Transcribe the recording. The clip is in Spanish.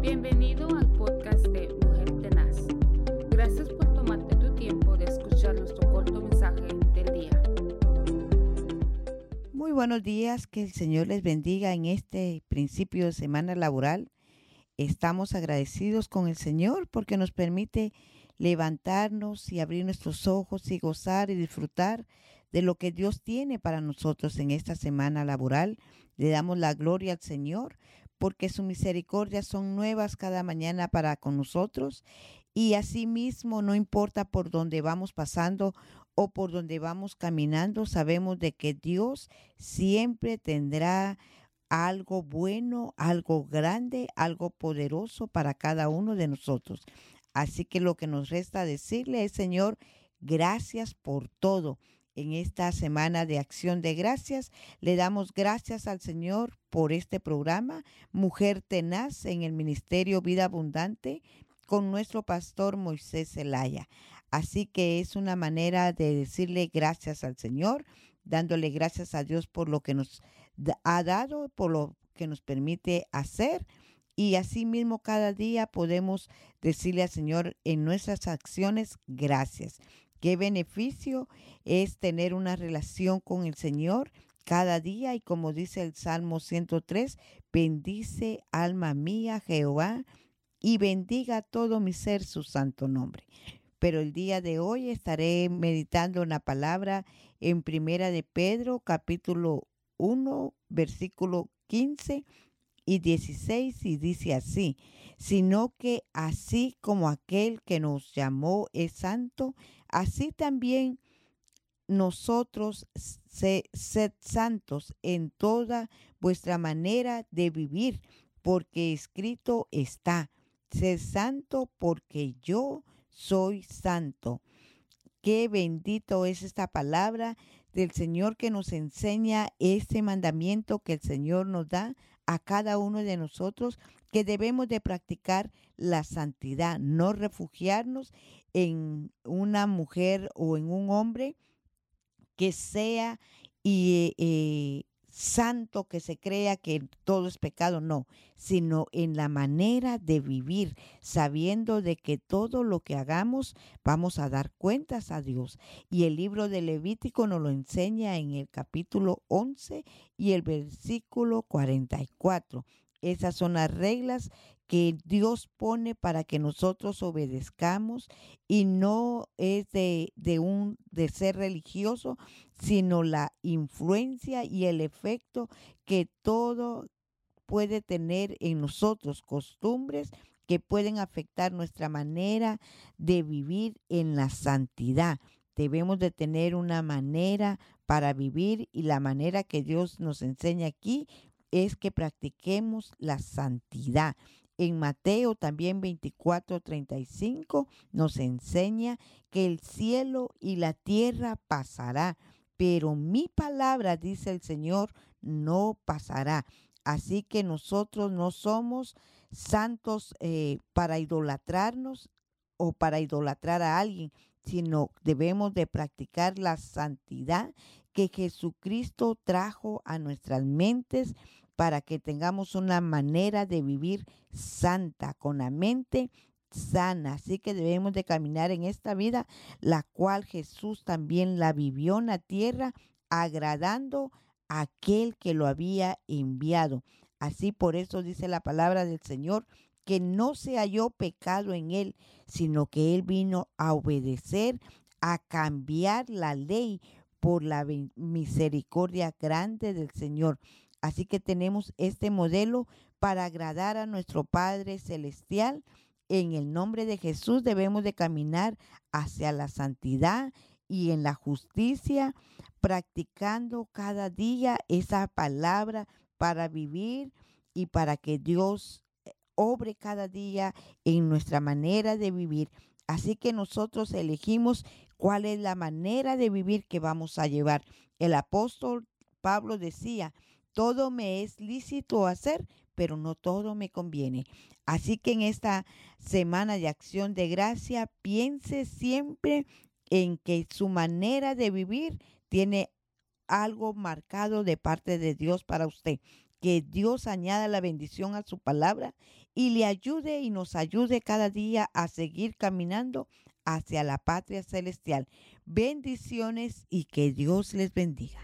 Bienvenido al podcast de Mujer Tenaz. Gracias por tomarte tu tiempo de escuchar nuestro corto mensaje del día. Muy buenos días, que el Señor les bendiga en este principio de semana laboral. Estamos agradecidos con el Señor porque nos permite levantarnos y abrir nuestros ojos y gozar y disfrutar de lo que Dios tiene para nosotros en esta semana laboral. Le damos la gloria al Señor porque sus misericordias son nuevas cada mañana para con nosotros y asimismo no importa por dónde vamos pasando o por donde vamos caminando, sabemos de que Dios siempre tendrá algo bueno, algo grande, algo poderoso para cada uno de nosotros. Así que lo que nos resta decirle es, Señor, gracias por todo. En esta semana de acción de gracias, le damos gracias al Señor por este programa, Mujer Tenaz en el Ministerio Vida Abundante, con nuestro pastor Moisés Zelaya. Así que es una manera de decirle gracias al Señor, dándole gracias a Dios por lo que nos ha dado, por lo que nos permite hacer y así mismo cada día podemos decirle al Señor en nuestras acciones gracias. Qué beneficio es tener una relación con el Señor cada día y como dice el Salmo 103, bendice alma mía Jehová y bendiga todo mi ser su santo nombre. Pero el día de hoy estaré meditando una palabra en Primera de Pedro, capítulo 1, versículo 15 y 16 y dice así, sino que así como aquel que nos llamó es santo, así también nosotros sed santos en toda vuestra manera de vivir, porque escrito está, sed santo porque yo soy santo. Qué bendito es esta palabra del Señor que nos enseña este mandamiento que el Señor nos da a cada uno de nosotros que debemos de practicar la santidad, no refugiarnos en una mujer o en un hombre que sea y, eh, santo que se crea que todo es pecado, no, sino en la manera de vivir, sabiendo de que todo lo que hagamos vamos a dar cuentas a Dios. Y el libro de Levítico nos lo enseña en el capítulo 11 y el versículo 44. Esas son las reglas que Dios pone para que nosotros obedezcamos y no es de, de, un de ser religioso, sino la influencia y el efecto que todo puede tener en nosotros, costumbres que pueden afectar nuestra manera de vivir en la santidad. Debemos de tener una manera para vivir y la manera que Dios nos enseña aquí es que practiquemos la santidad. En Mateo también 24, 35 nos enseña que el cielo y la tierra pasará, pero mi palabra, dice el Señor, no pasará. Así que nosotros no somos santos eh, para idolatrarnos o para idolatrar a alguien, sino debemos de practicar la santidad que Jesucristo trajo a nuestras mentes para que tengamos una manera de vivir santa, con la mente sana. Así que debemos de caminar en esta vida, la cual Jesús también la vivió en la tierra, agradando a aquel que lo había enviado. Así por eso dice la palabra del Señor, que no se halló pecado en él, sino que él vino a obedecer, a cambiar la ley por la misericordia grande del Señor. Así que tenemos este modelo para agradar a nuestro Padre Celestial. En el nombre de Jesús debemos de caminar hacia la santidad y en la justicia, practicando cada día esa palabra para vivir y para que Dios obre cada día en nuestra manera de vivir. Así que nosotros elegimos cuál es la manera de vivir que vamos a llevar. El apóstol Pablo decía, todo me es lícito hacer, pero no todo me conviene. Así que en esta semana de acción de gracia, piense siempre en que su manera de vivir tiene algo marcado de parte de Dios para usted. Que Dios añada la bendición a su palabra y le ayude y nos ayude cada día a seguir caminando hacia la patria celestial. Bendiciones y que Dios les bendiga.